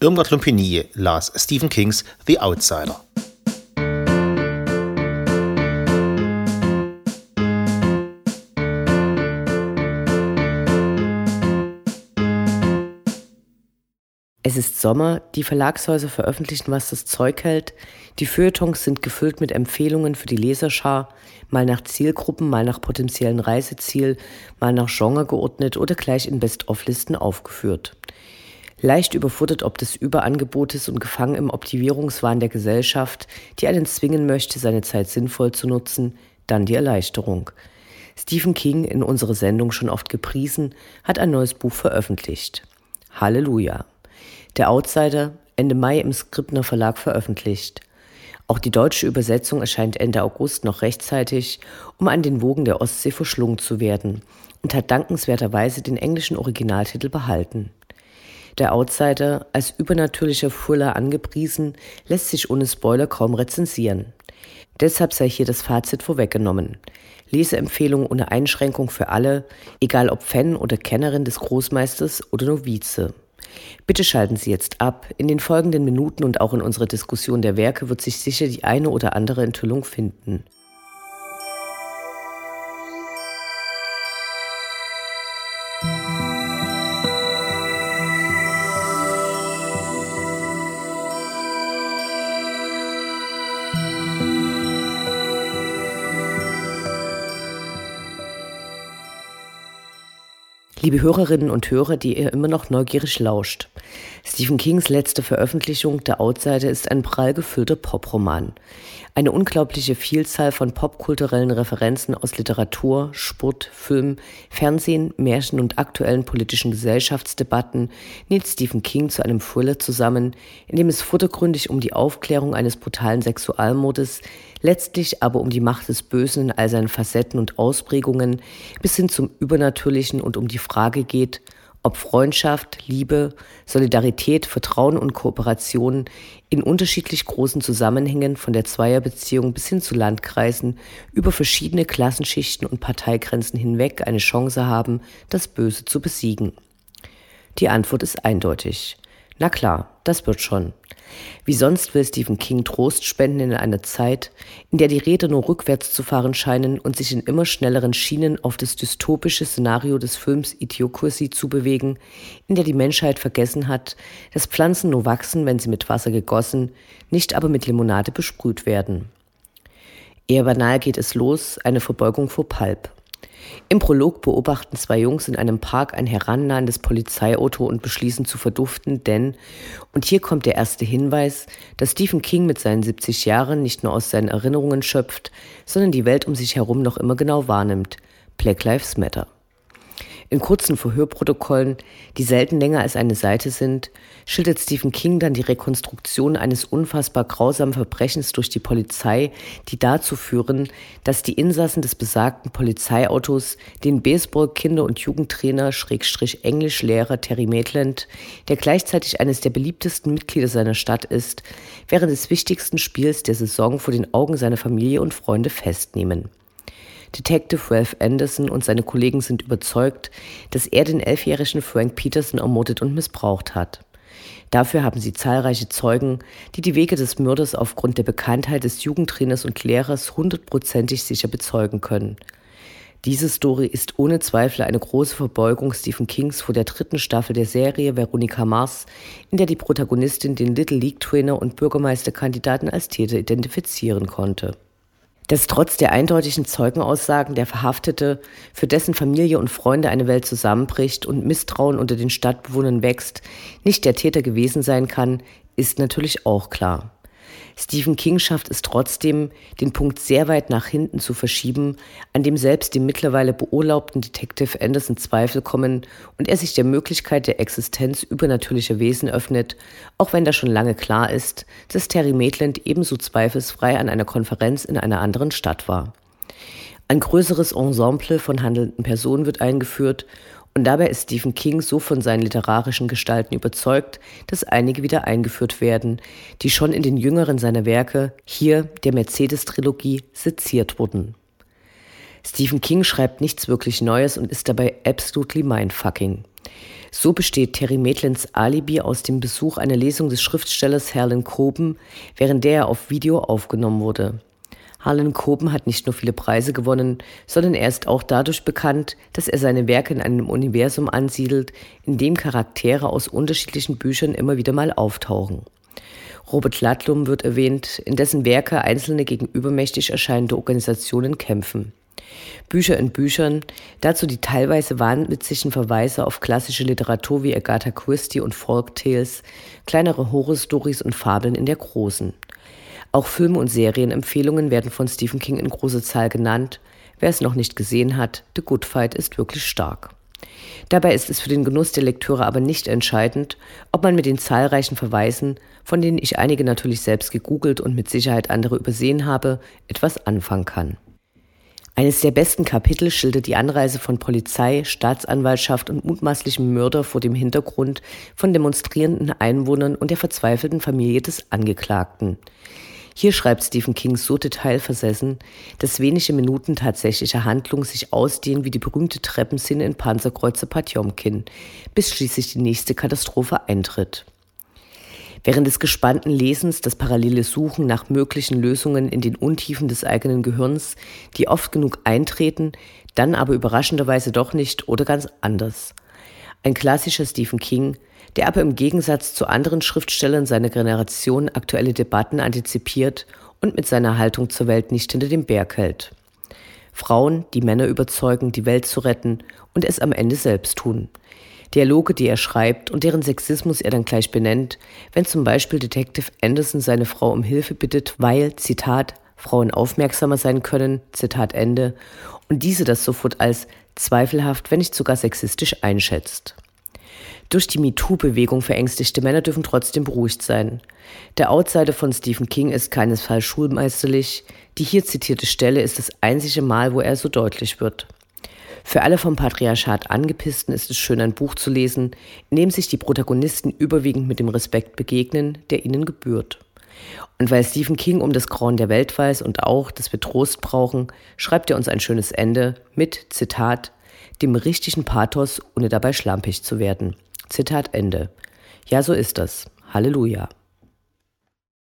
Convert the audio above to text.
Irmgard Lumpini las Stephen Kings The Outsider. Es ist Sommer, die Verlagshäuser veröffentlichen, was das Zeug hält, die Feuilletons sind gefüllt mit Empfehlungen für die Leserschar, mal nach Zielgruppen, mal nach potenziellen Reiseziel, mal nach Genre geordnet oder gleich in Best-of-Listen aufgeführt. Leicht überfuttert ob des Überangebotes und gefangen im Optimierungswahn der Gesellschaft, die einen zwingen möchte, seine Zeit sinnvoll zu nutzen, dann die Erleichterung. Stephen King, in unserer Sendung schon oft gepriesen, hat ein neues Buch veröffentlicht. Halleluja. Der Outsider, Ende Mai im Skribner Verlag veröffentlicht. Auch die deutsche Übersetzung erscheint Ende August noch rechtzeitig, um an den Wogen der Ostsee verschlungen zu werden und hat dankenswerterweise den englischen Originaltitel behalten. Der Outsider, als übernatürlicher Thriller angepriesen, lässt sich ohne Spoiler kaum rezensieren. Deshalb sei hier das Fazit vorweggenommen. Leseempfehlung ohne Einschränkung für alle, egal ob Fan oder Kennerin des Großmeisters oder Novize. Bitte schalten Sie jetzt ab. In den folgenden Minuten und auch in unserer Diskussion der Werke wird sich sicher die eine oder andere Enthüllung finden. Liebe Hörerinnen und Hörer, die ihr immer noch neugierig lauscht. Stephen Kings letzte Veröffentlichung, Der Outsider, ist ein prall gefüllter Poproman. Eine unglaubliche Vielzahl von popkulturellen Referenzen aus Literatur, Sport, Film, Fernsehen, Märchen und aktuellen politischen Gesellschaftsdebatten näht Stephen King zu einem Thriller zusammen, in dem es vordergründig um die Aufklärung eines brutalen Sexualmordes, letztlich aber um die Macht des Bösen in all seinen Facetten und Ausprägungen bis hin zum Übernatürlichen und um die Frage geht, ob Freundschaft, Liebe, Solidarität, Vertrauen und Kooperation in unterschiedlich großen Zusammenhängen von der Zweierbeziehung bis hin zu Landkreisen über verschiedene Klassenschichten und Parteigrenzen hinweg eine Chance haben, das Böse zu besiegen. Die Antwort ist eindeutig. Na klar, das wird schon. Wie sonst will Stephen King Trost spenden in einer Zeit, in der die Räder nur rückwärts zu fahren scheinen und sich in immer schnelleren Schienen auf das dystopische Szenario des Films Idiocracy zu bewegen, in der die Menschheit vergessen hat, dass Pflanzen nur wachsen, wenn sie mit Wasser gegossen, nicht aber mit Limonade besprüht werden. Eher banal geht es los, eine Verbeugung vor Pulp. Im Prolog beobachten zwei Jungs in einem Park ein herannahendes Polizeiauto und beschließen zu verduften, denn, und hier kommt der erste Hinweis, dass Stephen King mit seinen 70 Jahren nicht nur aus seinen Erinnerungen schöpft, sondern die Welt um sich herum noch immer genau wahrnimmt. Black Lives Matter. In kurzen Verhörprotokollen, die selten länger als eine Seite sind, schildert Stephen King dann die Rekonstruktion eines unfassbar grausamen Verbrechens durch die Polizei, die dazu führen, dass die Insassen des besagten Polizeiautos den Baseball-Kinder- und Jugendtrainer Schrägstrich Englischlehrer Terry Maitland, der gleichzeitig eines der beliebtesten Mitglieder seiner Stadt ist, während des wichtigsten Spiels der Saison vor den Augen seiner Familie und Freunde festnehmen. Detective Ralph Anderson und seine Kollegen sind überzeugt, dass er den elfjährigen Frank Peterson ermordet und missbraucht hat. Dafür haben sie zahlreiche Zeugen, die die Wege des Mörders aufgrund der Bekanntheit des Jugendtrainers und Lehrers hundertprozentig sicher bezeugen können. Diese Story ist ohne Zweifel eine große Verbeugung Stephen Kings vor der dritten Staffel der Serie Veronica Mars, in der die Protagonistin den Little League Trainer und Bürgermeisterkandidaten als Täter identifizieren konnte dass trotz der eindeutigen Zeugenaussagen der Verhaftete, für dessen Familie und Freunde eine Welt zusammenbricht und Misstrauen unter den Stadtbewohnern wächst, nicht der Täter gewesen sein kann, ist natürlich auch klar. Stephen King schafft es trotzdem, den Punkt sehr weit nach hinten zu verschieben, an dem selbst dem mittlerweile beurlaubten Detective Anderson Zweifel kommen und er sich der Möglichkeit der Existenz übernatürlicher Wesen öffnet, auch wenn da schon lange klar ist, dass Terry Maitland ebenso zweifelsfrei an einer Konferenz in einer anderen Stadt war. Ein größeres Ensemble von handelnden Personen wird eingeführt und dabei ist Stephen King so von seinen literarischen Gestalten überzeugt, dass einige wieder eingeführt werden, die schon in den jüngeren seiner Werke, hier der Mercedes-Trilogie, seziert wurden. Stephen King schreibt nichts wirklich Neues und ist dabei absolutely mindfucking. So besteht Terry Maitlands Alibi aus dem Besuch einer Lesung des Schriftstellers Herlin Coben, während der er auf Video aufgenommen wurde. Harlan Coben hat nicht nur viele Preise gewonnen, sondern er ist auch dadurch bekannt, dass er seine Werke in einem Universum ansiedelt, in dem Charaktere aus unterschiedlichen Büchern immer wieder mal auftauchen. Robert Ludlum wird erwähnt, in dessen Werke einzelne gegen übermächtig erscheinende Organisationen kämpfen. Bücher in Büchern, dazu die teilweise wahnwitzigen Verweise auf klassische Literatur wie Agatha Christie und Folktales, kleinere Horrorstories und Fabeln in der großen. Auch Filme und Serienempfehlungen werden von Stephen King in großer Zahl genannt. Wer es noch nicht gesehen hat, The Good Fight ist wirklich stark. Dabei ist es für den Genuss der Lektüre aber nicht entscheidend, ob man mit den zahlreichen Verweisen, von denen ich einige natürlich selbst gegoogelt und mit Sicherheit andere übersehen habe, etwas anfangen kann. Eines der besten Kapitel schildert die Anreise von Polizei, Staatsanwaltschaft und mutmaßlichem Mörder vor dem Hintergrund von demonstrierenden Einwohnern und der verzweifelten Familie des Angeklagten. Hier schreibt Stephen King so detailversessen, dass wenige Minuten tatsächlicher Handlung sich ausdehnen wie die berühmte Treppenszene in Panzerkreuzer Patjomkin, bis schließlich die nächste Katastrophe eintritt. Während des gespannten Lesens das parallele Suchen nach möglichen Lösungen in den Untiefen des eigenen Gehirns, die oft genug eintreten, dann aber überraschenderweise doch nicht oder ganz anders. Ein klassischer Stephen King, der aber im Gegensatz zu anderen Schriftstellern seiner Generation aktuelle Debatten antizipiert und mit seiner Haltung zur Welt nicht hinter dem Berg hält. Frauen, die Männer überzeugen, die Welt zu retten und es am Ende selbst tun. Dialoge, die er schreibt und deren Sexismus er dann gleich benennt, wenn zum Beispiel Detective Anderson seine Frau um Hilfe bittet, weil, Zitat, Frauen aufmerksamer sein können, Zitat Ende, und diese das sofort als zweifelhaft, wenn nicht sogar sexistisch einschätzt. Durch die MeToo-Bewegung verängstigte Männer dürfen trotzdem beruhigt sein. Der Outsider von Stephen King ist keinesfalls schulmeisterlich. Die hier zitierte Stelle ist das einzige Mal, wo er so deutlich wird. Für alle vom Patriarchat angepissten ist es schön, ein Buch zu lesen, in dem sich die Protagonisten überwiegend mit dem Respekt begegnen, der ihnen gebührt. Und weil Stephen King um das Grauen der Welt weiß und auch, dass wir Trost brauchen, schreibt er uns ein schönes Ende mit, Zitat, dem richtigen Pathos, ohne dabei schlampig zu werden. Zitat Ende. Ja, so ist das. Halleluja.